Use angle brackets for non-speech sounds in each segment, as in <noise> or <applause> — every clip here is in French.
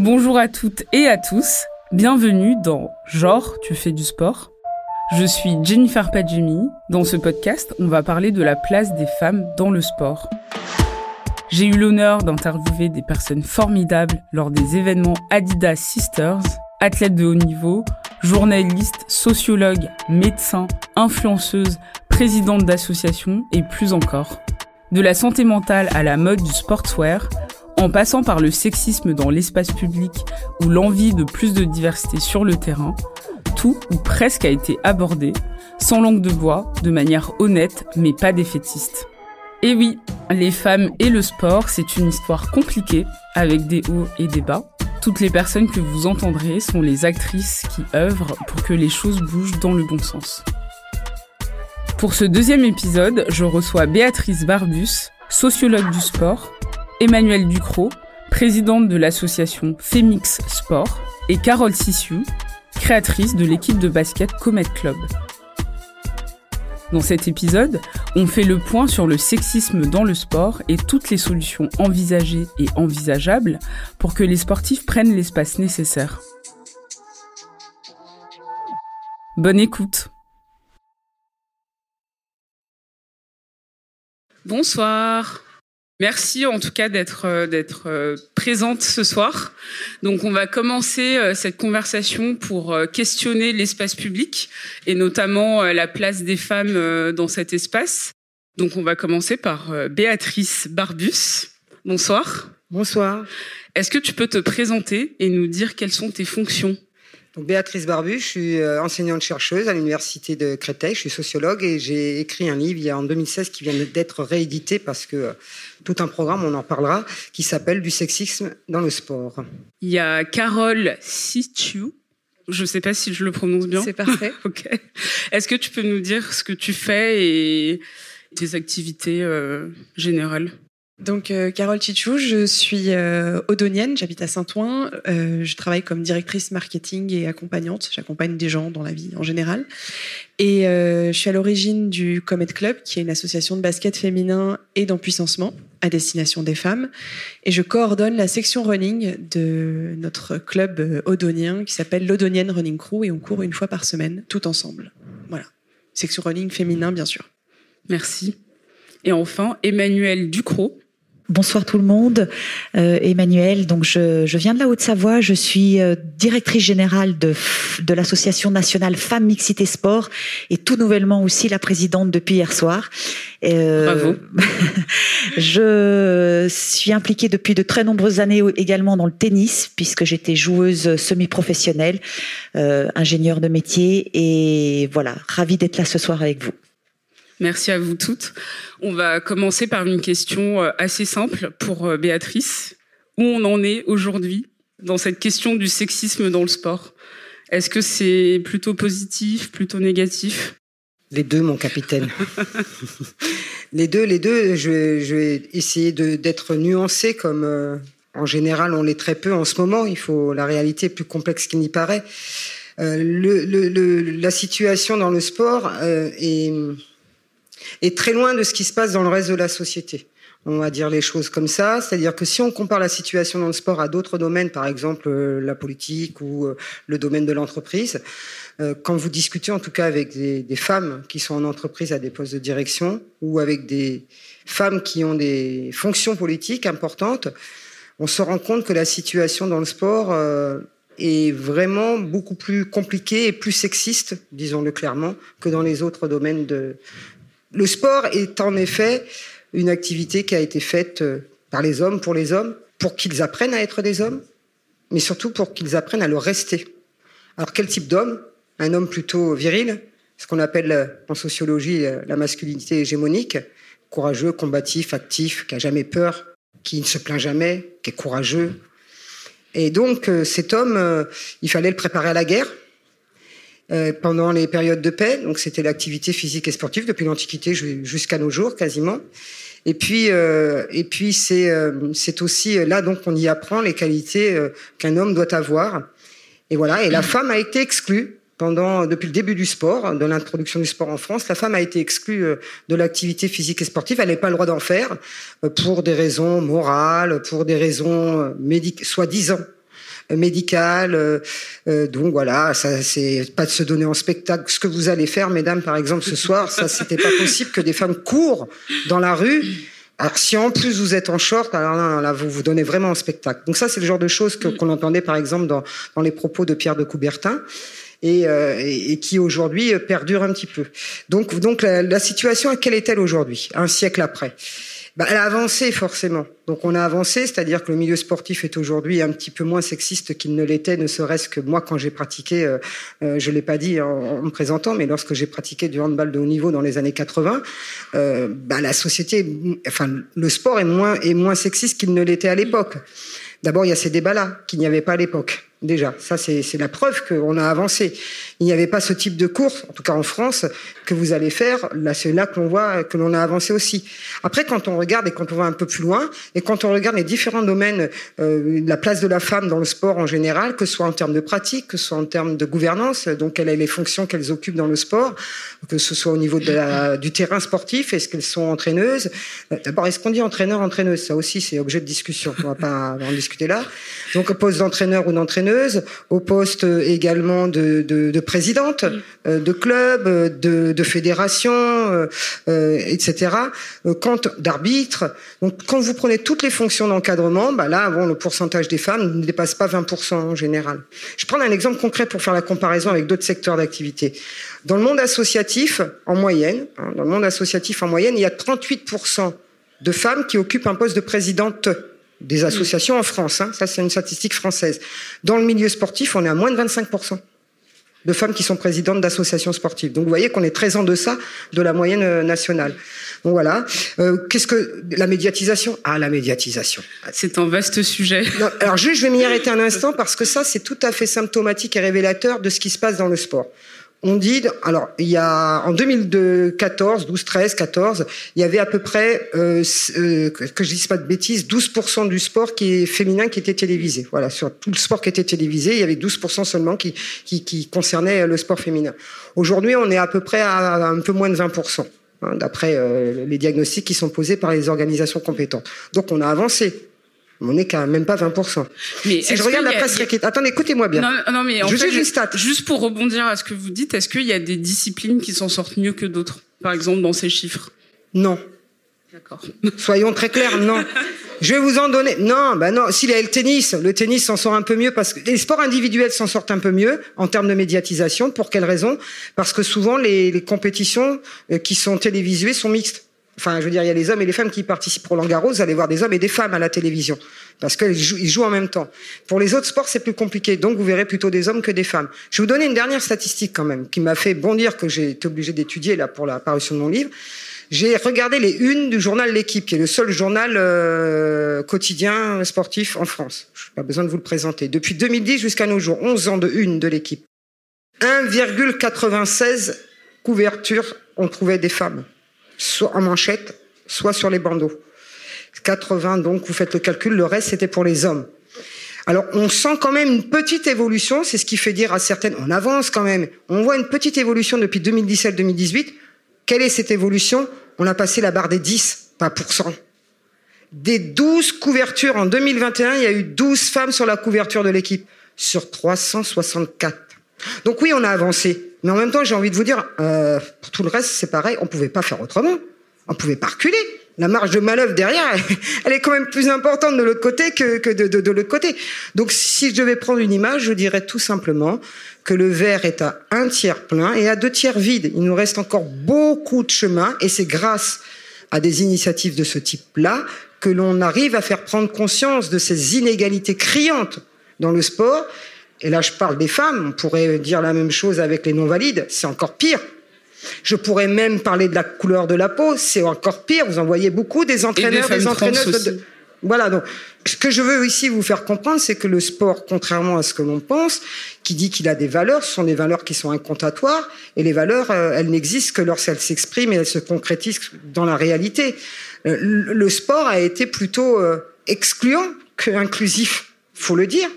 Bonjour à toutes et à tous, bienvenue dans Genre, tu fais du sport. Je suis Jennifer Padjemi. Dans ce podcast, on va parler de la place des femmes dans le sport. J'ai eu l'honneur d'interviewer des personnes formidables lors des événements Adidas Sisters, athlètes de haut niveau, journalistes, sociologues, médecins, influenceuses, présidentes d'associations et plus encore. De la santé mentale à la mode du sportswear, en passant par le sexisme dans l'espace public ou l'envie de plus de diversité sur le terrain, tout ou presque a été abordé, sans langue de bois, de manière honnête mais pas défaitiste. Et oui, les femmes et le sport, c'est une histoire compliquée, avec des hauts et des bas. Toutes les personnes que vous entendrez sont les actrices qui œuvrent pour que les choses bougent dans le bon sens. Pour ce deuxième épisode, je reçois Béatrice Barbus, sociologue du sport, Emmanuel Ducrot, présidente de l'association Femix Sport, et Carole Sissiou, créatrice de l'équipe de basket Comet Club. Dans cet épisode, on fait le point sur le sexisme dans le sport et toutes les solutions envisagées et envisageables pour que les sportifs prennent l'espace nécessaire. Bonne écoute Bonsoir Merci en tout cas d'être euh, d'être euh, présente ce soir. Donc on va commencer euh, cette conversation pour questionner l'espace public et notamment la place des femmes dans cet espace. Donc on va commencer par Béatrice Barbus. Bonsoir. Bonsoir. Est-ce que tu peux te présenter et nous dire quelles sont tes fonctions? Béatrice Barbu, je suis euh, enseignante-chercheuse à l'université de Créteil, je suis sociologue et j'ai écrit un livre il y a en 2016 qui vient d'être réédité parce que euh, tout un programme, on en parlera, qui s'appelle Du sexisme dans le sport. Il y a Carole Sichu. Je ne sais pas si je le prononce bien. C'est parfait. <laughs> ok. Est-ce que tu peux nous dire ce que tu fais et tes activités euh, générales? Donc euh, Carole Chichou, je suis euh, odonienne, j'habite à Saint-Ouen, euh, je travaille comme directrice marketing et accompagnante, j'accompagne des gens dans la vie en général. Et je suis à l'origine du Comet Club, qui est une association de basket féminin et d'empuissancement à destination des femmes. Et je coordonne la section running de notre club odonien qui s'appelle l'Odonienne Running Crew et on court une fois par semaine, tout ensemble. Voilà. Section running féminin, bien sûr. Merci. Et enfin, Emmanuel Ducrot, Bonsoir tout le monde. Euh, Emmanuel, donc je, je, viens de la Haute-Savoie, je suis euh, directrice générale de, de l'association nationale Femmes Mixité Sport et tout nouvellement aussi la présidente depuis hier soir. Euh, Bravo. <laughs> je suis impliquée depuis de très nombreuses années également dans le tennis puisque j'étais joueuse semi-professionnelle, euh, ingénieure de métier et voilà, ravie d'être là ce soir avec vous. Merci à vous toutes. On va commencer par une question euh, assez simple pour euh, Béatrice. Où on en est aujourd'hui dans cette question du sexisme dans le sport? Est-ce que c'est plutôt positif, plutôt négatif? Les deux, mon capitaine. <laughs> les deux, les deux. Je vais, essayer d'être nuancé comme euh, en général on l'est très peu en ce moment. Il faut la réalité est plus complexe qu'il n'y paraît. le, la situation dans le sport est est très loin de ce qui se passe dans le reste de la société. On va dire les choses comme ça, c'est-à-dire que si on compare la situation dans le sport à d'autres domaines, par exemple euh, la politique ou euh, le domaine de l'entreprise, euh, quand vous discutez en tout cas avec des, des, femmes qui sont en entreprise à des postes de direction ou avec des femmes qui ont des fonctions politiques importantes, on se rend compte que la situation dans le sport est vraiment beaucoup plus compliquée et plus sexiste, disons-le clairement, que dans les autres domaines de, le sport est en effet une activité qui a été faite euh, par les hommes pour les hommes, pour qu'ils apprennent à être des hommes, mais surtout pour qu'ils apprennent à le rester. Alors quel type d'homme? Un homme plutôt viril, ce qu'on appelle euh, en sociologie euh, la masculinité hégémonique, courageux, combatif, actif, qui a jamais peur, qui ne se plaint jamais, qui est courageux. Et donc cet homme, il fallait le préparer à la guerre, euh, pendant les périodes de paix. Donc c'était l'activité physique et sportive depuis l'Antiquité jusqu'à nos jours quasiment. Et puis, euh, et puis c'est euh, c'est aussi là donc on y apprend les qualités qu'un homme doit avoir. Et voilà. Et la femme a été exclue pendant depuis le début du sport, de l'introduction du sport en France. La femme a été exclue de l'activité physique et sportive. Elle n'avait pas le droit d'en faire pour des raisons morales, pour des raisons médicales, soi-disant médicale. donc voilà, ça c'est pas de se donner en spectacle. Ce que vous allez faire, mesdames, par exemple, ce soir, ça c'était pas possible que des femmes courent dans la rue. Alors si en plus vous êtes en short, alors là, vous vous donnez vraiment en spectacle. Donc ça c'est le genre de choses qu'on entendait par exemple dans, dans les propos de Pierre de Coubertin. Euh, et, et, qui aujourd'hui perdure un petit peu. Donc, donc la, la situation, quelle est-elle aujourd'hui, un siècle après? Bah, Elle a avancé forcément. Donc on a avancé, c'est-à-dire que le milieu sportif est aujourd'hui un petit peu moins sexiste qu'il ne l'était, ne serait-ce que moi quand j'ai pratiqué, euh, euh je l'ai pas dit en, me présentant, mais lorsque j'ai pratiqué du handball de haut niveau dans les années 80, euh, bah, la société, enfin le sport est moins est moins sexiste qu'il ne l'était à l'époque. D'abord il y a ces débats-là qu'il n'y avait pas à l'époque. Déjà, ça c'est la preuve qu'on a avancé. Il n'y avait pas ce type de course, en tout cas en France, que vous allez faire. Là, c'est là que l'on voit que l'on a avancé aussi. Après, quand on regarde et quand on va un peu plus loin, et quand on regarde les différents domaines, euh, la place de la femme dans le sport en général, que ce soit en termes de pratique, que ce soit en termes de gouvernance, donc quelles sont les fonctions qu'elles occupent dans le sport, que ce soit au niveau du terrain sportif, est-ce qu'elles sont entraîneuses? D'abord, est-ce qu'on dit entraîneur, entraîneuse? Ça aussi, c'est objet de discussion. On va pas en discuter là. Donc, poste d'entraîneur ou d'entraîneuse, au poste également de, de, de présidente euh, de club, euh, de, de fédération, euh, etc. Quand d'arbitre. Donc quand vous prenez toutes les fonctions d'encadrement, bah là, bon, le pourcentage des femmes ne dépasse pas 20% en général. Je prends un exemple concret pour faire la comparaison avec d'autres secteurs d'activité. Dans le monde associatif, en moyenne, hein, dans le monde associatif en moyenne, il y a 38% de femmes qui occupent un poste de présidente des associations en France. Hein. Ça, c'est une statistique française. Dans le milieu sportif, on est à moins de 25% de femmes qui sont présidentes d'associations sportives. Donc vous voyez qu'on est très en deçà de la moyenne euh, nationale. Donc voilà. Euh, Qu'est-ce que la médiatisation? Ah, la médiatisation. C'est un vaste sujet. alors juste, je vais m'y arrêter un instant parce que ça, c'est tout à fait symptomatique et révélateur de ce qui se passe dans le sport on dit, alors il y a en 2014, 12, 13, 14, il y avait à peu près, euh, euh, que je dise pas de bêtises, 12% du sport qui est féminin qui était télévisé. Voilà, sur tout le sport qui était télévisé, il y avait 12% seulement qui, qui, qui concernait le sport féminin. Aujourd'hui, on est à peu près à, un peu moins de 20%. Hein, d'après euh, les diagnostics qui sont posés par les organisations compétentes. Donc on a avancé. On n'est quand même pas 20%. Mais si je regarde la presse a... attendez, écoutez-moi bien. Non, non mais en fait, juste, juste pour rebondir à ce que vous dites, est-ce qu'il y a des disciplines qui s'en sortent mieux que d'autres, par exemple dans ces chiffres? Non. D'accord. <laughs> Soyons très clairs, non. Je vais vous en donner. Non, ben non. S'il y a le tennis, le tennis s'en sort un peu mieux parce que les sports individuels s'en sortent un peu mieux en termes de médiatisation. Pour quelle raison? Parce que souvent les, les compétitions euh, qui sont télévisuées sont mixtes. Enfin, je veux dire, il y a les hommes et les femmes qui participent pour Langaros. Vous allez voir des hommes et des femmes à la télévision parce qu'ils jouent, en même temps. Pour les autres sports, c'est plus compliqué. Donc, vous verrez plutôt des hommes que des femmes. Je vais vous donner une dernière statistique quand même qui m'a fait bondir que j'ai été obligé d'étudier là pour la parution de mon livre. J'ai regardé les unes du journal L'équipe, qui est le seul journal euh, quotidien sportif en France. Je n'ai pas besoin de vous le présenter. Depuis 2010 jusqu'à nos jours, 11 ans de une de l'équipe. 1,96 couvertures ont trouvé des femmes soit en manchette, soit sur les bandeaux. 80, donc vous faites le calcul, le reste c'était pour les hommes. Alors on sent quand même une petite évolution, c'est ce qui fait dire à certaines, on avance quand même, on voit une petite évolution depuis 2017-2018. Quelle est cette évolution? On a passé la barre des 10, pas pour cent. Des 12 couvertures en 2021, il y a eu 12 femmes sur la couverture de l'équipe, sur 364. Donc oui, on a avancé. Mais en même temps, j'ai envie de vous dire, euh, pour tout le reste, c'est pareil, on pouvait pas faire autrement. On pouvait pas reculer. La marge de manœuvre derrière, <laughs> elle est quand même plus importante de l'autre côté que, de, de l'autre côté. Donc, si je devais prendre une image, je dirais tout simplement que le verre est à un tiers plein et à deux tiers vide. Il nous reste encore beaucoup de chemin et c'est grâce à des initiatives de ce type-là que l'on arrive à faire prendre conscience de ces inégalités criantes dans le sport et là, je parle des femmes. On pourrait dire la même chose avec les non-valides. C'est encore pire. Je pourrais même parler de la couleur de la peau. C'est encore pire. Vous en voyez beaucoup des entraîneurs, des, entraîneuses. Voilà. Donc, ce que je veux ici vous faire comprendre, c'est que le sport, contrairement à ce que l'on pense, qui dit qu'il a des valeurs, ce sont des valeurs qui sont incontatoires. Et les valeurs, euh, elles n'existent que lorsqu'elles s'expriment et elles se concrétisent dans la réalité. Euh, le sport a été plutôt euh, excluant que inclusif. Faut le dire.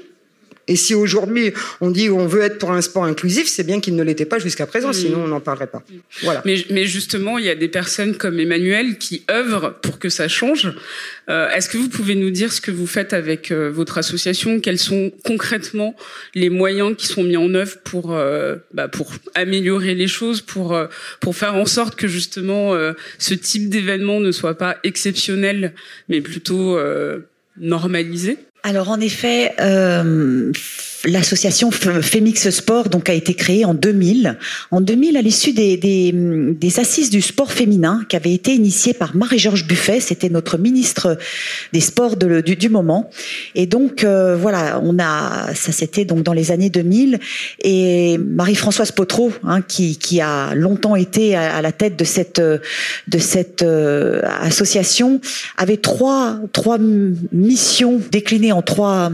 Et si aujourd'hui on dit on veut être pour un sport inclusif, c'est bien qu'il ne l'était pas jusqu'à présent, sinon on n'en parlerait pas. Voilà. Mais, mais justement, il y a des personnes comme Emmanuel qui œuvrent pour que ça change. Euh, Est-ce que vous pouvez nous dire ce que vous faites avec euh, votre association? Quels sont concrètement les moyens qui sont mis en œuvre pour euh, bah, pour améliorer les choses, pour euh, pour faire en sorte que justement euh, ce type d'événement ne soit pas exceptionnel, mais plutôt normalisé? Alors en effet, euh, l'association Femix Sport donc a été créée en 2000. En 2000, à l'issue des, des, des, assises du sport féminin qui avaient été initiées par Marie-Georges Buffet, c'était notre ministre des Sports du, du, moment. Et donc euh, voilà, on a ça c'était donc dans les années 2000 et Marie-Françoise Potreau hein, qui, qui a longtemps été à, à, la tête de cette de cette euh, association avait trois trois missions déclinées en trois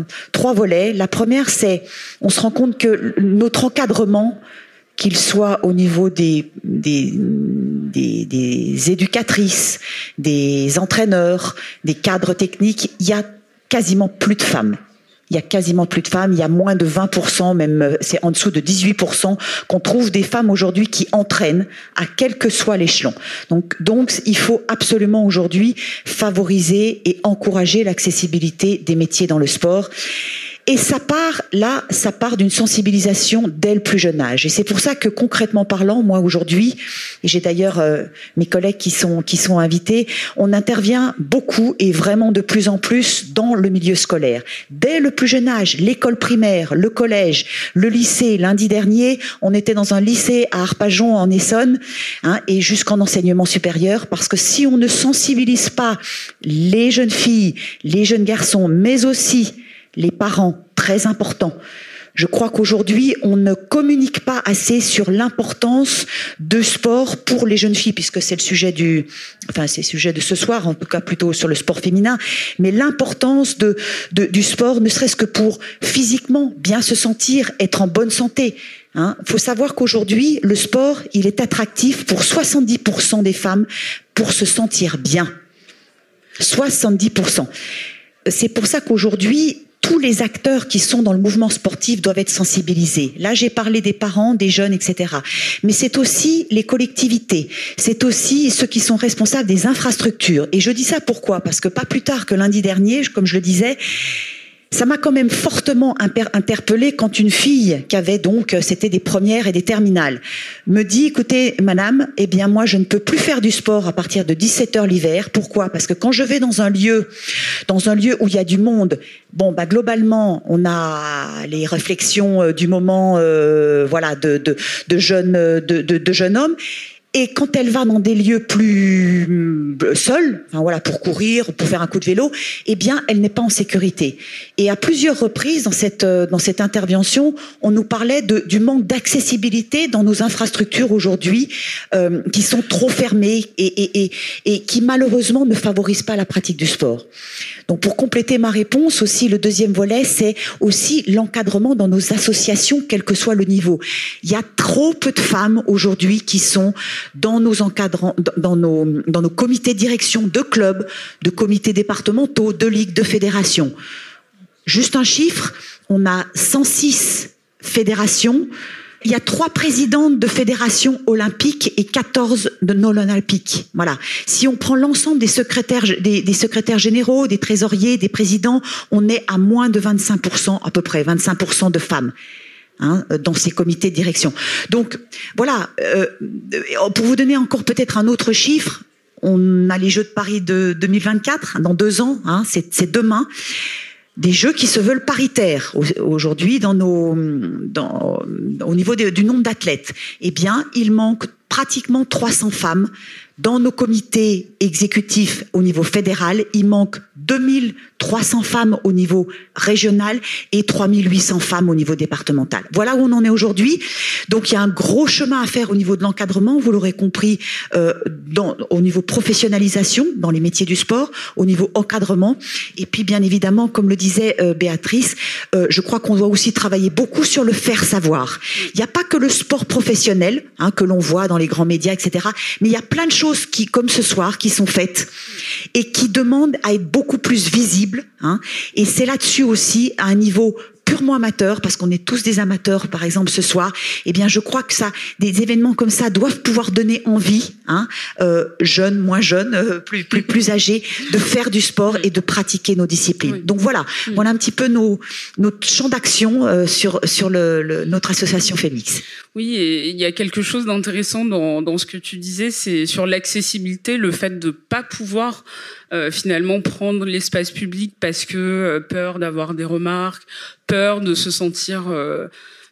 volets. La première c'est on se rend compte que notre encadrement, qu'il soit au niveau des, des, des, des, éducatrices, des entraîneurs, des cadres techniques, il y a quasiment plus de femmes. Il y a quasiment plus de femmes, il y a moins de 20%, même c'est en dessous de 18% qu'on trouve des femmes aujourd'hui qui entraînent à quel que soit l'échelon. Donc, donc il faut absolument aujourd'hui favoriser et encourager l'accessibilité des métiers dans le sport. Et ça part, là, ça part d'une sensibilisation dès le plus jeune âge. Et c'est pour ça que concrètement parlant, moi aujourd'hui, et j'ai d'ailleurs euh, mes collègues qui sont, qui sont invités, on intervient beaucoup et vraiment de plus en plus dans le milieu scolaire. Dès le plus jeune âge, l'école primaire, le collège, le lycée. Lundi dernier, on était dans un lycée à Arpajon en Essonne, hein, et jusqu'en enseignement supérieur, parce que si on ne sensibilise pas les jeunes filles, les jeunes garçons, mais aussi les parents, très important. Je crois qu'aujourd'hui, on ne communique pas assez sur l'importance de sport pour les jeunes filles, puisque c'est le sujet du, enfin, c'est le sujet de ce soir, en tout cas plutôt sur le sport féminin, mais l'importance de, de, du sport, ne serait-ce que pour physiquement bien se sentir, être en bonne santé. Il hein. faut savoir qu'aujourd'hui, le sport, il est attractif pour 70% des femmes pour se sentir bien. 70%. C'est pour ça qu'aujourd'hui, tous les acteurs qui sont dans le mouvement sportif doivent être sensibilisés. Là, j'ai parlé des parents, des jeunes, etc. Mais c'est aussi les collectivités, c'est aussi ceux qui sont responsables des infrastructures. Et je dis ça pourquoi? Parce que pas plus tard que lundi dernier, comme je le disais, ça m'a quand même fortement interpellée quand une fille qui avait donc, euh, c'était des premières et des terminales, me dit, écoutez, madame, eh bien, moi, je ne peux plus faire du sport à partir de 17 heures l'hiver. Pourquoi? Parce que quand je vais dans un lieu, dans un lieu où il y a du monde, bon, bah, globalement, on a les réflexions euh, du moment, euh, voilà, de, de, de jeunes, de, de, de jeunes hommes. Et quand elle va dans des lieux plus euh, seuls, enfin voilà, pour courir, pour faire un coup de vélo, eh bien, elle n'est pas en sécurité. Et à plusieurs reprises dans cette euh, dans cette intervention, on nous parlait du manque d'accessibilité dans nos infrastructures aujourd'hui, euh, qui sont trop fermées et, et, et, et qui malheureusement ne favorisent pas la pratique du sport. Donc, pour compléter ma réponse aussi, le deuxième volet, c'est aussi l'encadrement dans nos associations, quel que soit le niveau. Il y a trop peu de femmes aujourd'hui qui sont dans nos encadrants, dans nos, dans nos comités de direction de clubs, de comités départementaux, de ligues, de fédérations. Juste un chiffre, on a 106 fédérations. Il y a trois présidentes de fédérations olympiques et 14 de non-olympiques. Voilà. Si on prend l'ensemble des secrétaires, des, des, secrétaires généraux, des trésoriers, des présidents, on est à moins de 25%, à peu près 25% de femmes. Hein, dans ces comités de direction. Donc voilà, euh, pour vous donner encore peut-être un autre chiffre, on a les Jeux de Paris de 2024 dans deux ans, hein, c'est demain. Des jeux qui se veulent paritaires aujourd'hui au niveau du nombre d'athlètes. Eh bien, il manque pratiquement 300 femmes dans nos comités exécutifs au niveau fédéral. Il manque 2300 femmes au niveau régional et 3800 femmes au niveau départemental. Voilà où on en est aujourd'hui. Donc il y a un gros chemin à faire au niveau de l'encadrement, vous l'aurez compris, euh, au niveau professionnalisation dans les métiers du sport, au niveau encadrement. Et puis bien évidemment, comme le disait euh, Béatrice, euh, je crois qu'on doit aussi travailler beaucoup sur le faire savoir. Il n'y a pas que le sport professionnel hein, que l'on voit dans les grands médias, etc. Mais il y a plein de choses qui, comme ce soir, qui sont faites et qui demandent à être beaucoup plus visibles. Hein, et c'est là-dessus aussi, à un niveau purement amateur, parce qu'on est tous des amateurs, par exemple ce soir, eh bien je crois que ça, des événements comme ça doivent pouvoir donner envie, hein, euh, jeunes, moins jeunes, euh, plus plus plus âgés, de faire du sport et de pratiquer nos disciplines. Donc voilà, voilà un petit peu nos notre champ d'action euh, sur sur le, notre association Phoenix. Oui, et il y a quelque chose d'intéressant dans dans ce que tu disais, c'est sur l'accessibilité, le fait de pas pouvoir euh, finalement prendre l'espace public parce que peur d'avoir des remarques, peur de se sentir euh,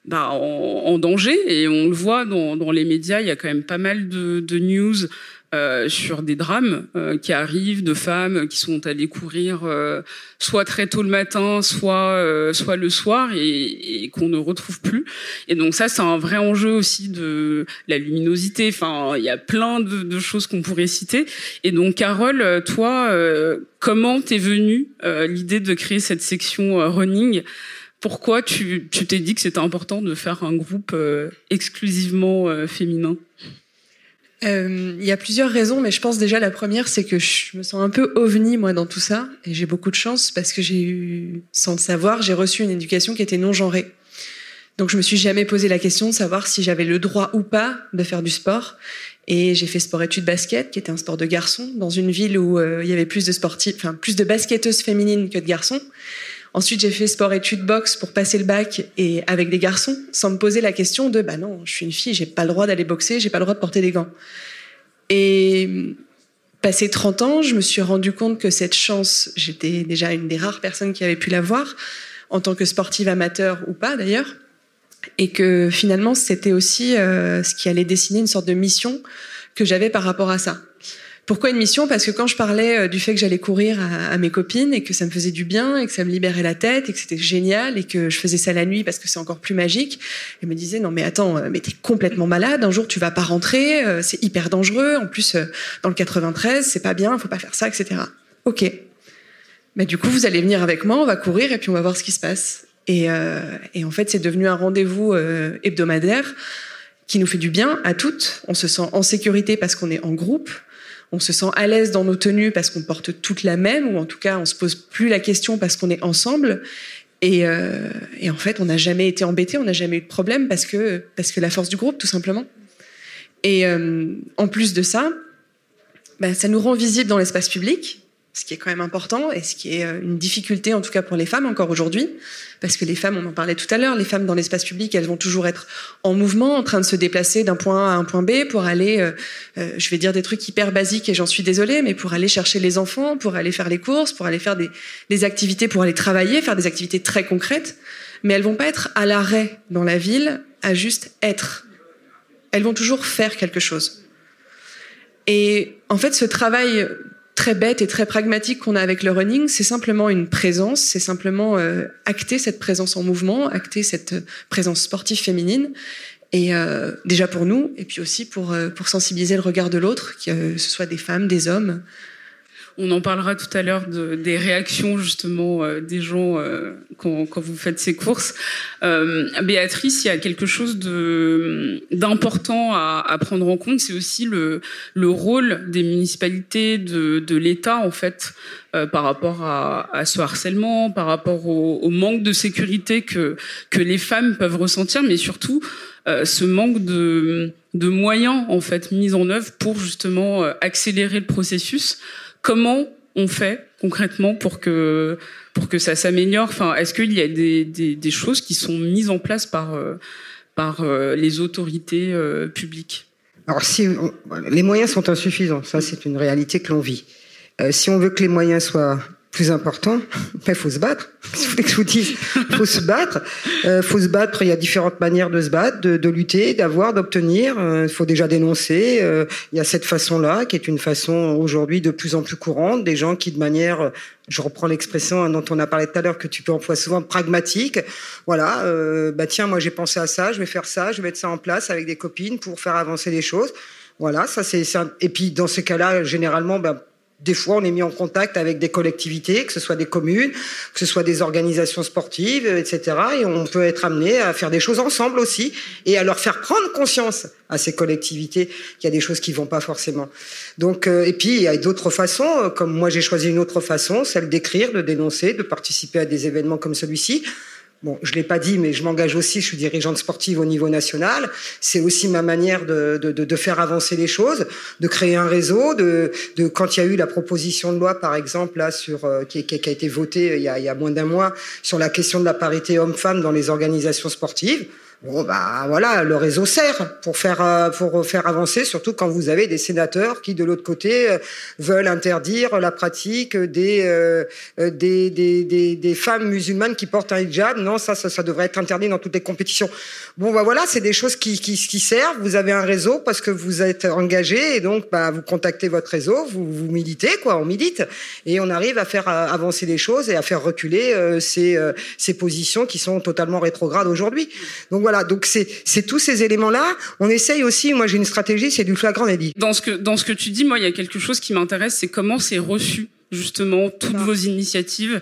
bah, en, danger. Et on le voit dans, dans, les médias, il y a quand même pas mal de, de news euh, sur des drames euh, qui arrivent de femmes qui sont allées courir euh, soit très tôt le matin, soit soit le soir et, et qu'on ne retrouve plus. Et donc ça, c'est un vrai enjeu aussi de la luminosité. Enfin, il y a plein de, de choses qu'on pourrait citer. Et donc, Carole, toi, comment t'es venue l'idée de créer cette section running? Pourquoi tu t'es dit que c'était important de faire un groupe exclusivement féminin? Euh, il y a plusieurs raisons, mais je pense déjà la première, c'est que je me sens un peu ovni moi dans tout ça, et j'ai beaucoup de chance parce que j'ai eu, sans le savoir, j'ai reçu une éducation qui était non genrée. Donc je me suis jamais posé la question de savoir si j'avais le droit ou pas de faire du sport. Et j'ai fait sport-études basket, qui était un sport de garçons, dans une ville où euh, il y avait plus de sportifs, enfin plus de basketteuses féminines que de garçons. Ensuite, j'ai fait sport-études boxe pour passer le bac et avec des garçons, sans me poser la question de bah non, je suis une fille, j'ai pas le droit d'aller boxer, j'ai pas le droit de porter des gants. Et passé 30 ans, je me suis rendu compte que cette chance, j'étais déjà une des rares personnes qui avait pu l'avoir, en tant que sportive amateur ou pas d'ailleurs, et que finalement c'était aussi euh, ce qui allait dessiner une sorte de mission que j'avais par rapport à ça. Pourquoi une mission? Parce que quand je parlais euh, du fait que j'allais courir à, mes copines et que ça me faisait du bien et que ça me libérait la tête et que c'était génial et que je faisais ça la nuit parce que c'est encore plus magique, elles me disaient non mais attends, euh, mais t'es complètement malade. Un jour tu vas pas rentrer, euh, c'est hyper dangereux. En plus dans le 93 c'est pas bien, faut pas faire ça, etc. Ok. Mais du coup vous allez venir avec moi, on va courir et puis on va voir ce qui se passe. Et, et en fait c'est devenu un rendez-vous hebdomadaire qui nous fait du bien à toutes. On se sent en sécurité parce qu'on est en groupe on se sent à l'aise dans nos tenues parce qu'on porte toutes la même, ou en tout cas on se pose plus la question parce qu'on est ensemble. Et, euh, en fait, on n'a jamais été embêté, on n'a jamais eu de problème parce que parce que la force du groupe, tout simplement. Et euh, en plus de ça, bah, ça nous rend visible dans l'espace public ce qui est quand même important et ce qui est euh, une difficulté en tout cas pour les femmes encore aujourd'hui, parce que les femmes, on en parlait tout à l'heure, les femmes dans l'espace public, elles vont toujours être en mouvement, en train de se déplacer d'un point A à un point B pour aller, euh, euh, je vais dire des trucs hyper basiques et j'en suis désolée, mais pour aller chercher les enfants, pour aller faire les courses, pour aller faire des, des activités, pour aller travailler, faire des activités très concrètes, mais elles vont pas être à l'arrêt dans la ville, à juste être. Elles vont toujours faire quelque chose. Et en fait, ce travail très bête et très pragmatique qu'on a avec le running, c'est simplement une présence, c'est simplement euh, acter cette présence en mouvement, acter cette euh, présence sportive féminine. Et euh, déjà pour nous, et puis aussi pour, euh, pour sensibiliser le regard de l'autre, que ce soit des femmes, des hommes, on en parlera tout à l'heure de, des réactions justement euh, des gens euh, quand, quand, vous faites ces courses. Euh, Béatrice, il y a quelque chose d'important à, à, prendre en compte, c'est aussi le, le rôle des municipalités, de, de l'État en fait, euh, par rapport à, à, ce harcèlement, par rapport au, au, manque de sécurité que que les femmes peuvent ressentir, mais surtout ce manque de, de moyens en fait mis en œuvre pour justement accélérer le processus comment on fait concrètement pour que ça s'améliore? Est-ce qu'il y a des, des, choses qui sont mises en place par euh, par euh, les autorités euh, publiques? Alors, si les moyens sont insuffisants, ça c'est une réalité que l'on vit. si on veut que les moyens soient plus important, ben, faut se battre. Si vous voulez que je vous dise, faut se battre. Euh, faut se battre. Il y a différentes manières de se battre, de, lutter, d'avoir, d'obtenir. Euh, il faut déjà dénoncer. Euh, il y a cette façon-là, qui est une façon aujourd'hui de plus en plus courante. Des gens qui, de manière, je reprends l'expression dont on a parlé tout à l'heure, que tu peux employer souvent, pragmatique. Voilà. Bah tiens, moi j'ai pensé à ça. Je vais faire ça. Je vais mettre ça en place avec des copines pour faire avancer les choses. Voilà. Ça c'est. Et puis dans ces cas-là, généralement, ben des fois, on est mis en contact avec des collectivités, que ce soit des communes, que ce soit des organisations sportives, etc. Et on peut être amené à faire des choses ensemble aussi et à leur faire prendre conscience à ces collectivités qu'il y a des choses qui vont pas forcément. Donc, euh, et puis il y a d'autres façons, euh, comme moi j'ai choisi une autre façon, celle d'écrire, de dénoncer, de participer à des événements comme celui-ci. Bon, je l'ai pas dit, mais je m'engage aussi, je suis dirigeante sportive au niveau national. C'est aussi ma manière de, de, de, faire avancer les choses, de créer un réseau. De, de quand il y a eu la proposition de loi, par exemple, là sur euh, qui, qui, a été votée il y a, il y a moins d'un mois sur la question de la parité homme-femme dans les organisations sportives. Bon bah voilà, le réseau sert pour faire euh, pour faire avancer, surtout quand vous avez des sénateurs qui de l'autre côté euh, veulent interdire la pratique des, euh, des, des, des, des femmes musulmanes qui portent un hijab. Non, ça, ça, ça devrait être interdit dans toutes les compétitions. Bon bah voilà, c'est des choses qui, qui, qui servent. Vous avez un réseau parce que vous êtes engagé et donc bah vous contactez votre réseau, vous vous militez quoi, on milite et on arrive à faire avancer les choses et à faire reculer ces ces positions qui sont totalement rétrogrades aujourd'hui. Donc voilà donc c'est tous ces éléments-là. On essaye aussi. Moi, j'ai une stratégie, c'est du flagrant délit. Dans ce que dans ce que tu dis, moi, il y a quelque chose qui m'intéresse, c'est comment c'est reçu justement toutes vos initiatives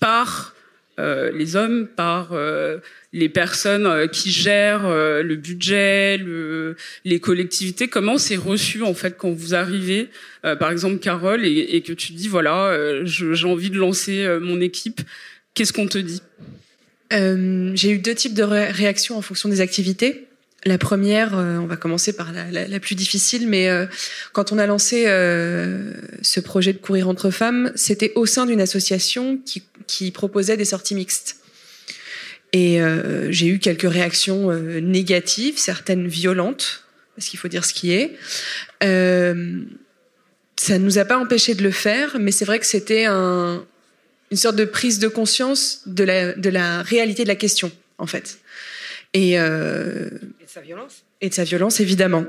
par euh, les hommes, par euh, les personnes euh, qui gèrent le budget, le, les collectivités. Comment c'est reçu en fait quand vous arrivez, par exemple Carole, et, et, que tu dis voilà, j'ai envie de lancer mon équipe. Qu'est-ce qu'on te dit? Euh, j'ai eu deux types de réactions en fonction des activités. La première, euh, on va commencer par la, plus difficile, mais euh, quand on a lancé ce projet de courir entre femmes, c'était au sein d'une association qui, proposait des sorties mixtes. Et j'ai eu quelques réactions négatives, certaines violentes, parce qu'il faut dire ce qui est. ça ne nous a pas empêché de le faire, mais c'est vrai que c'était un, une sorte de prise de conscience de la, de la réalité de la question, en fait. Et, euh, et de sa violence? Et de sa violence, évidemment.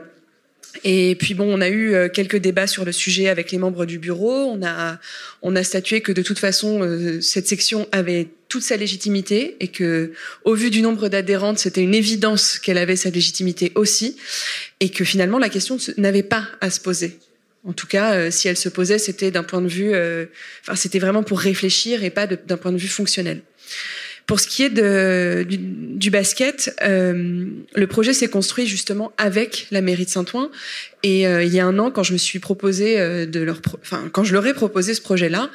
Et puis bon, on a eu euh, quelques débats sur le sujet avec les membres du bureau. On a, on a statué que de toute façon, euh, cette section avait toute sa légitimité et que, au vu du nombre d'adhérentes, c'était une évidence qu'elle avait sa légitimité aussi, et que finalement la question n'avait pas à se poser. En tout cas, euh, si elle se posait, c'était d'un point de vue, euh, enfin, c'était vraiment pour réfléchir et pas d'un point de vue fonctionnel. Pour ce qui est de, du, du, basket, euh, le projet s'est construit justement avec la mairie de Saint-Ouen. Et euh, il y a un an, quand je me suis proposé euh, de leur, enfin, quand je leur ai proposé ce projet-là,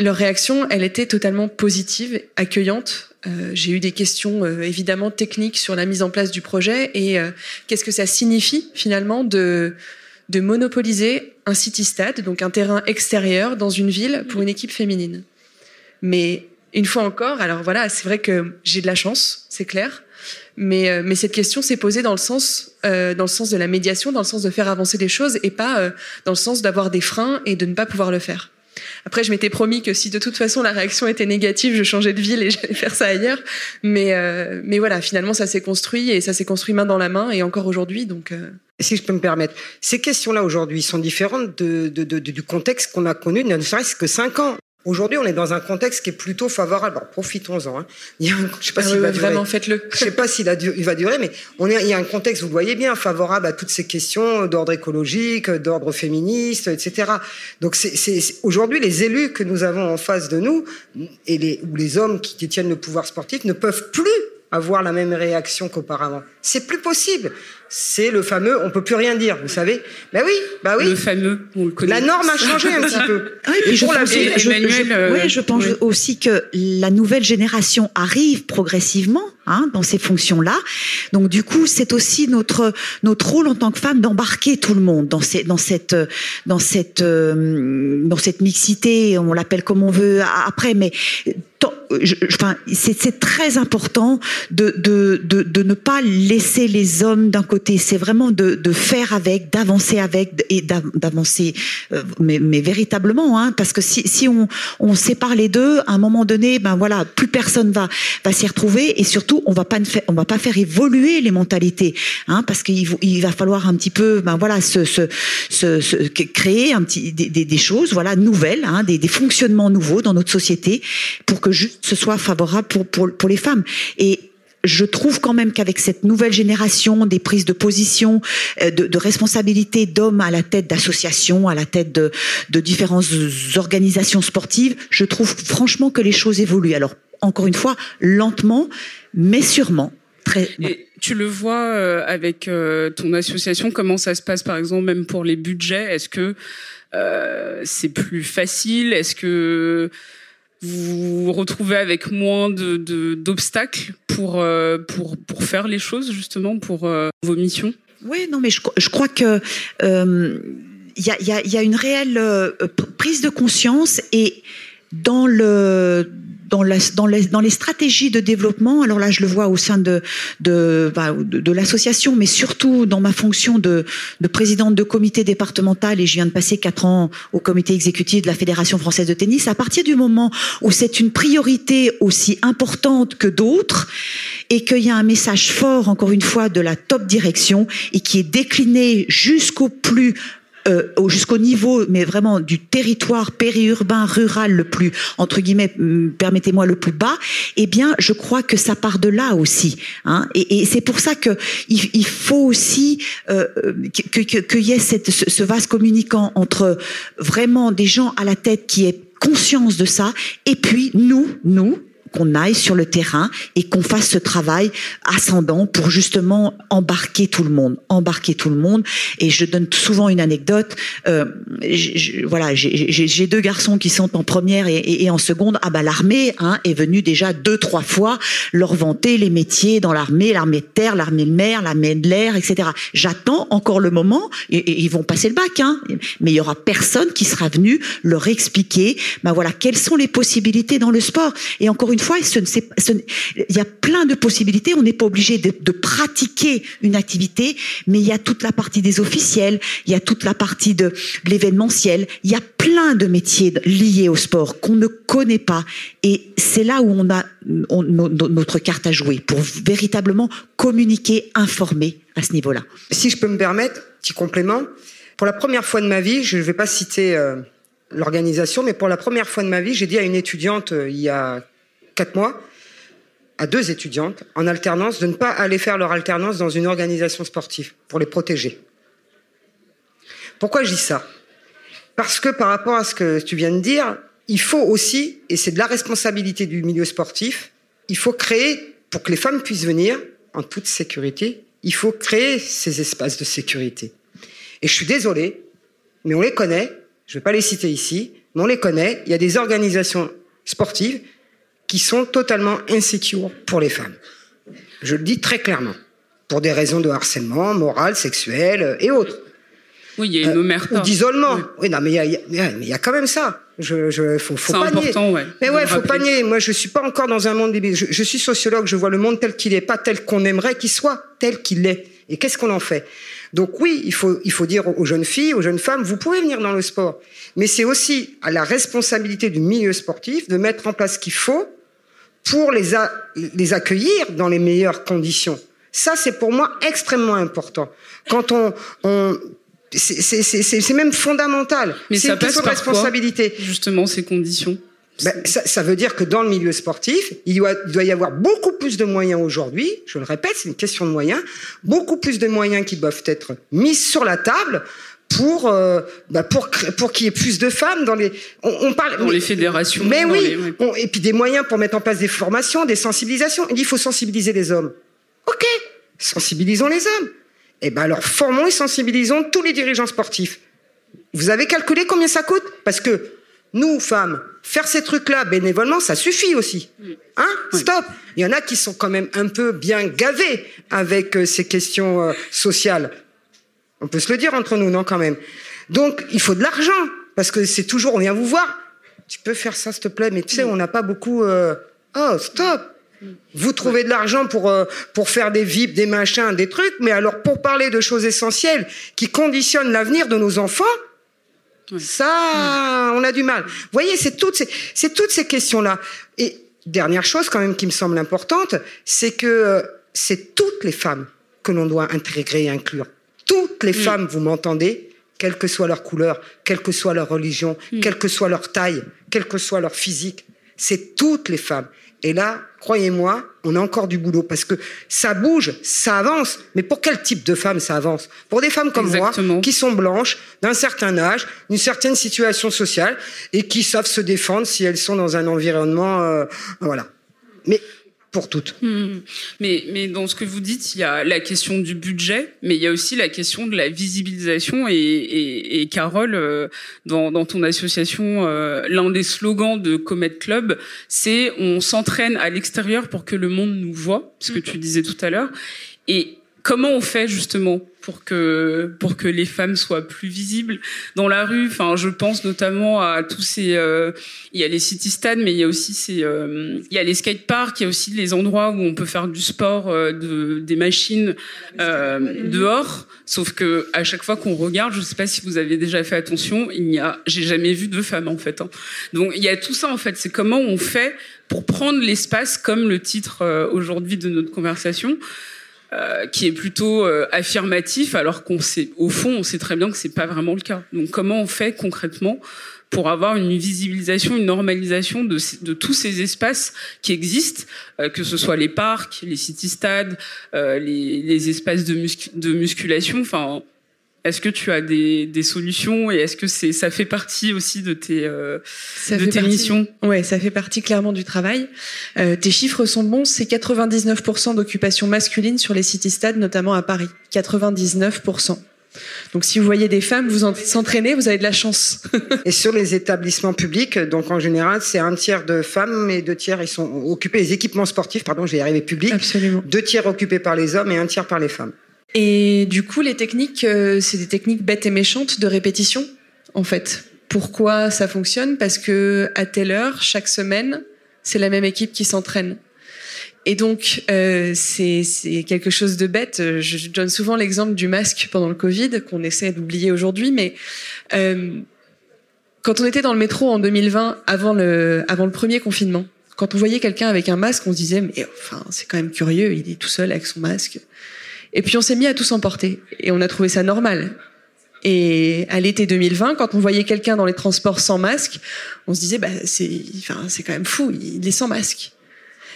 leur réaction, elle était totalement positive, accueillante. Euh, j'ai eu des questions évidemment techniques sur la mise en place du projet et qu'est-ce que ça signifie finalement de de monopoliser un city-stade, donc un terrain extérieur dans une ville pour une équipe féminine. Mais une fois encore, alors voilà, c'est vrai que j'ai de la chance, c'est clair, mais, euh, mais cette question s'est posée dans le sens euh, dans le sens de la médiation, dans le sens de faire avancer les choses et pas euh, dans le sens d'avoir des freins et de ne pas pouvoir le faire. Après, je m'étais promis que si de toute façon la réaction était négative, je changeais de ville et <laughs> j'allais faire ça ailleurs. Mais, euh, mais voilà, finalement, ça s'est construit et ça s'est construit main dans la main et encore aujourd'hui. Donc, euh... si je peux me permettre, ces questions-là aujourd'hui sont différentes du contexte qu'on a connu, ne serait-ce que cinq ans. Aujourd'hui, on est dans un contexte qui est plutôt favorable. Alors, profitons-en. Hein. Il y a un, je sais pas ah s'il oui, va durer. Vraiment, faites-le. Je sais pas s'il il va durer, mais on est, il y a un contexte, vous le voyez bien, favorable à toutes ces questions d'ordre écologique, d'ordre féministe, etc. Donc, c'est, c'est, aujourd'hui, les élus que nous avons en face de nous et les, ou les hommes qui détiennent le pouvoir sportif ne peuvent plus avoir la même réaction qu'auparavant. C'est plus possible. C'est le fameux, on peut plus rien dire, vous savez. Ben oui, bah oui. Le fameux, on le connaît. La norme a changé un petit peu. Oui, et je, pense, je, je, oui, je pense oui. aussi que la nouvelle génération arrive progressivement hein, dans ces fonctions-là. Donc du coup, c'est aussi notre notre rôle en tant que femme d'embarquer tout le monde dans, ces, dans cette dans cette euh, dans cette mixité. On l'appelle comme on veut après, mais enfin, c'est très important de, de, de, de, ne pas laisser les hommes d'un côté. C'est vraiment de, de faire avec, d'avancer avec et d'avancer, euh, mais, mais véritablement, hein, parce que si, si on, on sépare les deux, à un moment donné, ben voilà, plus personne va, va s'y retrouver et surtout, on va pas on va pas faire évoluer les mentalités, hein, parce qu'il il va falloir un petit peu, ben voilà, se, se, se, se créer un petit, des, des, des, choses, voilà, nouvelles, hein, des, des fonctionnements nouveaux dans notre société pour que juste ce soit favorable pour, pour, pour les femmes. Et je trouve quand même qu'avec cette nouvelle génération des prises de position, de, de responsabilité d'hommes à la tête d'associations, à la tête de, de différentes organisations sportives, je trouve franchement que les choses évoluent. Alors, encore une fois, lentement, mais sûrement. Très... Et tu le vois euh, avec euh, ton association, comment ça se passe par exemple même pour les budgets? Est-ce que euh, c'est plus facile? Est-ce que vous retrouvez avec moins de d'obstacles pour pour pour faire les choses justement pour vos missions? Oui, non, mais je, je crois que il y a, y, y a une réelle prise de conscience et dans le dans, la, dans, les, dans, les, stratégies de développement, alors là je le vois au sein de, de, bah, de, de l'association, mais surtout dans ma fonction de, de, présidente de comité départemental, et je viens de passer quatre ans au comité exécutif de la Fédération française de tennis, à partir du moment où c'est une priorité aussi importante que d'autres, et qu'il y a un message fort, encore une fois, de la top direction, et qui est décliné jusqu'au plus euh, jusqu'au niveau, mais vraiment du territoire périurbain, rural le plus, entre guillemets, hum, permettez-moi, le plus bas, eh bien, je crois que ça part de là aussi. Hein, et, et c'est pour ça que il, il faut aussi euh, qu'il que, que, y ait cette, ce, ce vase communicant entre vraiment des gens à la tête qui aient conscience de ça, et puis nous, nous, qu'on aille sur le terrain et qu'on fasse ce travail ascendant pour justement embarquer tout le monde, embarquer tout le monde. Et je donne souvent une anecdote. Euh, voilà, j'ai deux garçons qui sont en première et, en seconde. Ah bah l'armée hein, est venue déjà deux trois fois leur vanter les métiers dans l'armée, l'armée de terre, l'armée de mer, l'armée de l'air, etc. J'attends encore le moment et, ils vont passer le bac, hein, mais il y aura personne qui sera venu leur expliquer. Bah voilà, quelles sont les possibilités dans le sport. Et encore une fois, il y a plein de possibilités. On n'est pas obligé de, pratiquer une activité, mais il y a toute la partie des officiels, il y a toute la partie de, l'événementiel. Il y a plein de métiers liés au sport qu'on ne connaît pas. Et c'est là où on a notre carte à jouer pour véritablement communiquer, informer à ce niveau-là. Si je peux me permettre, petit complément. Pour la première fois de ma vie, je ne vais pas citer euh, l'organisation, mais pour la première fois de ma vie, j'ai dit à une étudiante euh, il y a quatre mois à deux étudiantes en alternance de ne pas aller faire leur alternance dans une organisation sportive pour les protéger. Pourquoi je dis ça? Parce que par rapport à ce que tu viens de dire, il faut aussi, et c'est de la responsabilité du milieu sportif, il faut créer, pour que les femmes puissent venir en toute sécurité, il faut créer ces espaces de sécurité. Et je suis désolé, mais on les connaît, je ne vais pas les citer ici, mais on les connaît, il y a des organisations sportives qui sont totalement insécures pour les femmes. Je le dis très clairement, pour des raisons de harcèlement moral, sexuel et autres. Oui, il y a une omerta. Euh, D'isolement. Oui. oui. non, mais il y, a, y quand même ça. Je, je, faut, faut pas important, nier. Ouais, mais ouais, faut pas nier. Moi, je suis pas encore dans un monde je, je suis sociologue. Je vois le monde tel qu'il est, pas tel qu'on aimerait qu'il soit, tel qu'il est. Et qu'est-ce qu'on en fait? Donc oui, il faut, il faut dire aux jeunes filles, aux jeunes femmes, vous pouvez venir dans le sport. Mais c'est aussi à la responsabilité du milieu sportif de mettre en place ce qu'il faut pour les, a, les accueillir dans les meilleures conditions. Ça, c'est pour moi extrêmement important. Quand on, on c'est même fondamental. Mais c'est une question de responsabilité. Quoi, justement, ces conditions? Ben, ça, ça, veut dire que dans le milieu sportif, il doit, il doit y avoir beaucoup plus de moyens aujourd'hui. Je le répète, c'est une question de moyens. Beaucoup plus de moyens qui doivent être mis sur la table pour euh, bah pour pour qu'il y ait plus de femmes dans les on, on parle dans mais, les fédérations mais oui les, oui. On, et puis des moyens pour mettre en place des formations des sensibilisations. Il dit il faut sensibiliser les hommes. Ok sensibilisons les hommes. Et eh ben alors formons et sensibilisons tous les dirigeants sportifs. Vous avez calculé combien ça coûte? Parce que nous femmes faire ces trucs là bénévolement ça suffit aussi. Hein? Oui. stop! Il y en a qui sont quand même un peu bien gavés avec euh, ces questions euh, sociales on peut se le dire entre nous, non, quand même. Donc, il faut de l'argent, parce que c'est toujours, on vient vous voir. Tu peux faire ça, s'il te plaît, mais tu sais, on n'a pas beaucoup. Euh... Oh, stop Vous trouvez de l'argent pour, euh, pour faire des VIP, des machins, des trucs, mais alors pour parler de choses essentielles qui conditionnent l'avenir de nos enfants, oui. ça, on a du mal. Vous voyez, c'est toutes ces, c'est toutes ces questions-là. Et dernière chose, quand même, qui me semble importante, c'est que euh, c'est toutes les femmes que l'on doit intégrer et inclure toutes les mmh. femmes, vous m'entendez, quelle que soit leur couleur, quelle que soit leur religion, mmh. quelle que soit leur taille, quel que soit leur physique, c'est toutes les femmes. Et là, croyez-moi, on a encore du boulot parce que ça bouge, ça avance. Mais pour quel type de femmes ça avance? Pour des femmes comme Exactement. moi, qui sont blanches, d'un certain âge, d'une certaine situation sociale et qui savent se défendre si elles sont dans un environnement, euh, voilà. Mais pour toutes. Hmm. Mais, mais dans ce que vous dites, il y a la question du budget, mais il y a aussi la question de la visibilisation. Et, et, et Carole, euh, dans, dans, ton association, euh, l'un des slogans de Comet Club, c'est on s'entraîne à l'extérieur pour que le monde nous voit, ce que tu disais tout à l'heure. Et comment on fait justement pour que pour que les femmes soient plus visibles dans la rue. Enfin je pense notamment à tous ces euh, il y a les city stades mais il y a aussi ces euh, il y a les skate parks il y a aussi les endroits où on peut faire du sport euh, de des machines dehors. Sauf que à chaque fois qu'on regarde je sais pas si vous avez déjà fait attention il n'y a j'ai jamais vu de femmes en fait hein. donc il y a tout ça en fait. C'est comment on fait pour prendre l'espace comme le titre aujourd'hui de notre conversation euh, qui est plutôt euh, affirmatif, alors qu'on sait, au fond, on sait très bien que c'est pas vraiment le cas. Donc, comment on fait concrètement pour avoir une visibilisation, une normalisation de, tous ces espaces qui existent, euh, que ce soit les parcs, les city-stades, les, les, espaces de, de musculation, enfin est-ce que tu as des, des solutions et est-ce que c'est ça fait partie aussi de tes euh, de tes missions? Ouais, ça fait partie clairement du travail. Euh, tes chiffres sont bons, c'est 99% d'occupation masculine sur les city-stades, notamment à Paris. 99%. Donc si vous voyez des femmes vous s'entraîner, vous avez de la chance. <laughs> et sur les établissements publics, donc en général, c'est un tiers de femmes et deux tiers ils sont occupés les équipements sportifs, pardon, je vais y arriver public. Absolument. Deux tiers occupés par les hommes et un tiers par les femmes. Et du coup, les techniques, euh, c'est des techniques bêtes et méchantes de répétition, en fait. Pourquoi ça fonctionne? Parce que à telle heure, chaque semaine, c'est la même équipe qui s'entraîne. Et donc, euh, c'est quelque chose de bête. Je donne souvent l'exemple du masque pendant le Covid, qu'on essaie d'oublier aujourd'hui, mais euh, quand on était dans le métro en 2020, avant le, avant le premier confinement, quand on voyait quelqu'un avec un masque, on se disait, mais enfin, c'est quand même curieux, il est tout seul avec son masque. Et puis on s'est mis à tous emporter et on a trouvé ça normal. Et à l'été 2020, quand on voyait quelqu'un dans les transports sans masque, on se disait bah c'est enfin c'est quand même fou, il est sans masque.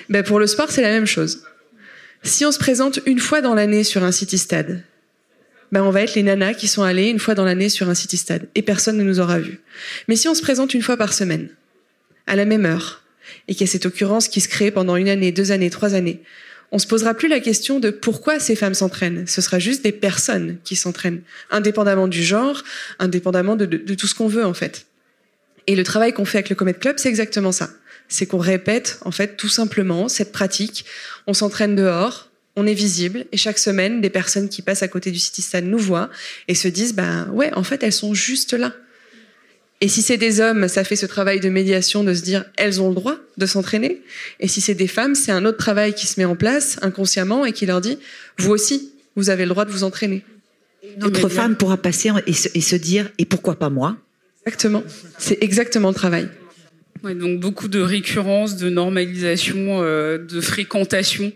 Ben pour le sport, c'est la même chose. Si on se présente une fois dans l'année sur un city stade, ben on va être les nanas qui sont allées une fois dans l'année sur un city stade et personne ne nous aura vu. Mais si on se présente une fois par semaine, à la même heure, et qu'il y a cette occurrence qui se crée pendant une année, deux années, trois années, on se posera plus la question de pourquoi ces femmes s'entraînent. Ce sera juste des personnes qui s'entraînent, indépendamment du genre, indépendamment de, tout ce qu'on veut en fait. Et le travail qu'on fait avec le Comet Club, c'est exactement ça. C'est qu'on répète en fait tout simplement cette pratique. On s'entraîne dehors, on est visible et chaque semaine, des personnes qui passent à côté du City Stade nous voient et se disent ben ouais, en fait, elles sont juste là. Et si c'est des hommes, ça fait ce travail de médiation de se dire elles ont le droit de s'entraîner. Et si c'est des femmes, c'est un autre travail qui se met en place inconsciemment et qui leur dit vous aussi, vous avez le droit de vous entraîner. Notre femme pourra passer et se, dire et pourquoi pas moi? Exactement. C'est exactement le travail. donc beaucoup de récurrence, de normalisation, euh, de fréquentation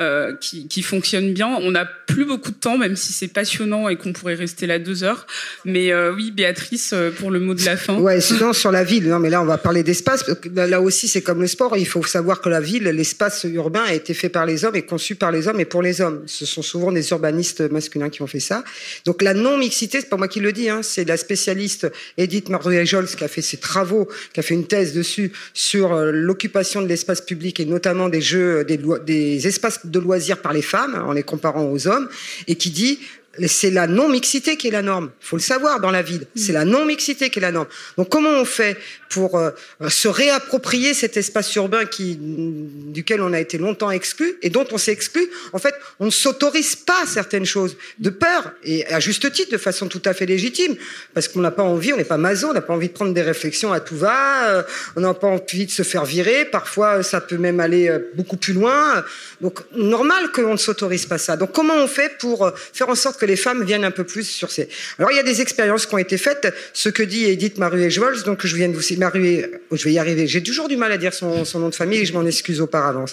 euh, qui, fonctionne bien. On n'a plus beaucoup de temps, même si c'est passionnant et qu'on pourrait rester là deux heures. Mais euh, oui, Béatrice, euh, pour le mot de la fin. Ouais, sinon sur la ville. Non, mais là on va parler d'espace. Là aussi, c'est comme le sport. Il faut savoir que la ville, l'espace urbain a été fait par les hommes et conçu par les hommes et pour les hommes. Ce sont souvent des urbanistes masculins qui ont fait ça. Donc la non mixité, c'est pas moi qui le dis. Hein, c'est la spécialiste Edith Marduet-Jols qui a fait ses travaux, qui a fait une thèse dessus sur l'occupation de l'espace public et notamment des jeux, des espaces de loisirs par les femmes, en les comparant aux hommes, et qui dit c'est la non-mixité qui est la norme. Il faut le savoir dans la ville. C'est la non-mixité qui est la norme. Donc comment on fait pour euh, se réapproprier cet espace urbain qui, duquel on a été longtemps exclu et dont on s'est exclu? En fait, on ne s'autorise pas certaines choses de peur, et à juste titre, de façon tout à fait légitime, parce qu'on n'a pas envie, on n'est pas maso, on n'a pas envie de prendre des réflexions à tout va, euh, on n'a pas envie de se faire virer, parfois ça peut même aller euh, beaucoup plus loin. Donc normal qu'on ne s'autorise pas ça. Donc comment on fait pour faire en sorte que les femmes viennent un peu plus sur ces. Alors il y a des expériences qui ont été faites. Ce que dit Edith Maruet-Jols, donc je viens de vous Maruet, oh, je vais y arriver. J'ai toujours du mal à dire son, nom de famille et je m'en excuse auparavant.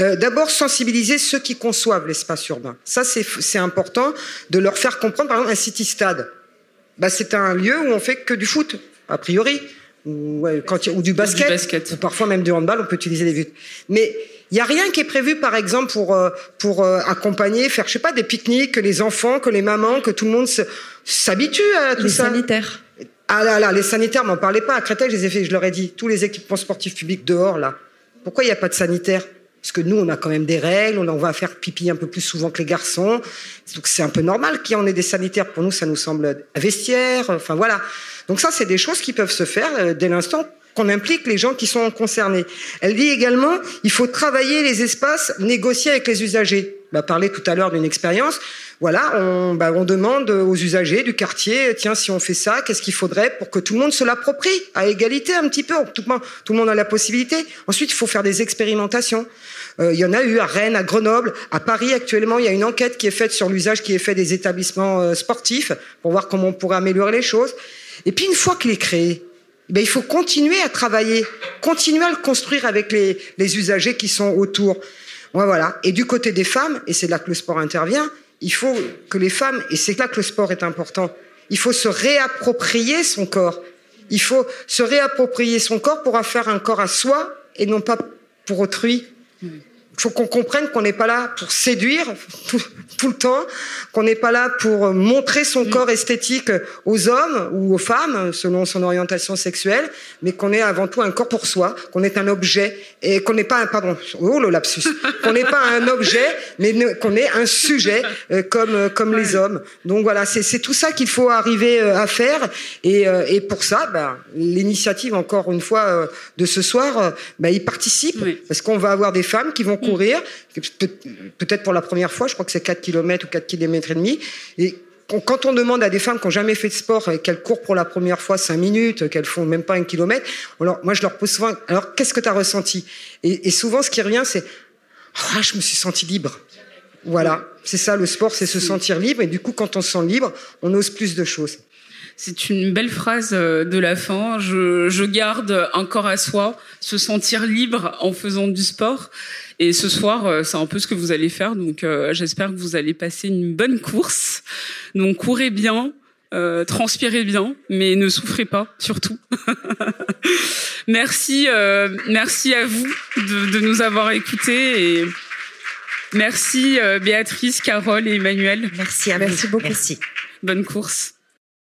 Euh, D'abord sensibiliser ceux qui conçoivent l'espace urbain. Ça c'est important de leur faire comprendre. Par exemple un city stade, bah, c'est un lieu où on fait que du foot a priori ou, quand ou du basket, ou du basket. Ou parfois même du handball, on peut utiliser des vues. Mais il n'y a rien qui est prévu, par exemple, pour, euh, pour euh, accompagner, faire, je sais pas, des pique-niques, que les enfants, que les mamans, que tout le monde s'habitue à tout ça. Les sanitaires. Ah là là, les sanitaires, m'en parlez pas. À Créteil, je les ai fait, je leur ai dit, tous les équipements sportifs publics dehors, là. Pourquoi il n'y a pas de sanitaires? Parce que nous, on a quand même des règles, on va faire pipi un peu plus souvent que les garçons. Donc c'est un peu normal qu'il y en ait des sanitaires. Pour nous, ça nous semble un vestiaire. Enfin voilà. Donc ça, c'est des choses qui peuvent se faire euh, dès l'instant qu'on implique les gens qui sont concernés. Elle dit également, il faut travailler les espaces, négocier avec les usagers. On a parlé tout à l'heure d'une expérience. Voilà, on, bah, on, demande aux usagers du quartier, tiens, si on fait ça, qu'est-ce qu'il faudrait pour que tout le monde se l'approprie à égalité un petit peu. Tout le, monde, tout le monde a la possibilité. Ensuite, il faut faire des expérimentations. Euh, il y en a eu à Rennes, à Grenoble, à Paris actuellement. Il y a une enquête qui est faite sur l'usage qui est fait des établissements euh, sportifs pour voir comment on pourrait améliorer les choses. Et puis une fois qu'il est créé, ben, il faut continuer à travailler, continuer à le construire avec les, usagers qui sont autour. voilà. Et du côté des femmes, et c'est là que le sport intervient, il faut que les femmes, et c'est là que le sport est important, il faut se réapproprier son corps. Il faut se réapproprier son corps pour en faire un corps à soi et non pas pour autrui. Il faut qu'on comprenne qu'on n'est pas là pour séduire tout, le temps, qu'on n'est pas là pour montrer son corps esthétique aux hommes ou aux femmes selon son orientation sexuelle, mais qu'on est avant tout un corps pour soi, qu'on est un objet et qu'on n'est pas un pardon, oh le lapsus, <laughs> qu'on n'est pas un objet, mais qu'on est un sujet euh, comme comme les hommes. Donc voilà, c'est tout ça qu'il faut arriver euh, à faire et, euh, et pour ça, ben, l'initiative encore une fois de ce soir, ben, il participe parce qu'on va avoir des femmes qui vont courir, peut-être pour la première fois, je crois que c'est 4 km ou 4 km et demi. Et quand on demande à des femmes qui n'ont jamais fait de sport, qu'elles courent pour la première fois 5 minutes, qu'elles font même pas un kilomètre, alors moi je leur pose souvent, alors qu'est-ce que tu as ressenti? Et, souvent ce qui revient c'est, ah, je me suis senti libre. Voilà, c'est ça le sport, c'est se sentir libre et du coup quand on se sent libre, on ose plus de choses. C'est une belle phrase euh, de la fin. Je, je, garde un corps à soi, se sentir libre en faisant du sport. Et ce soir, euh, c'est un peu ce que vous allez faire. Donc, euh, j'espère que vous allez passer une bonne course. Donc, courez bien, euh, transpirez bien, mais ne souffrez pas, surtout. <laughs> merci, euh, merci à vous de, de, nous avoir écoutés et merci Béatrice, Carole et Emmanuel. Merci à vous. Merci beaucoup. Merci. Bonne course.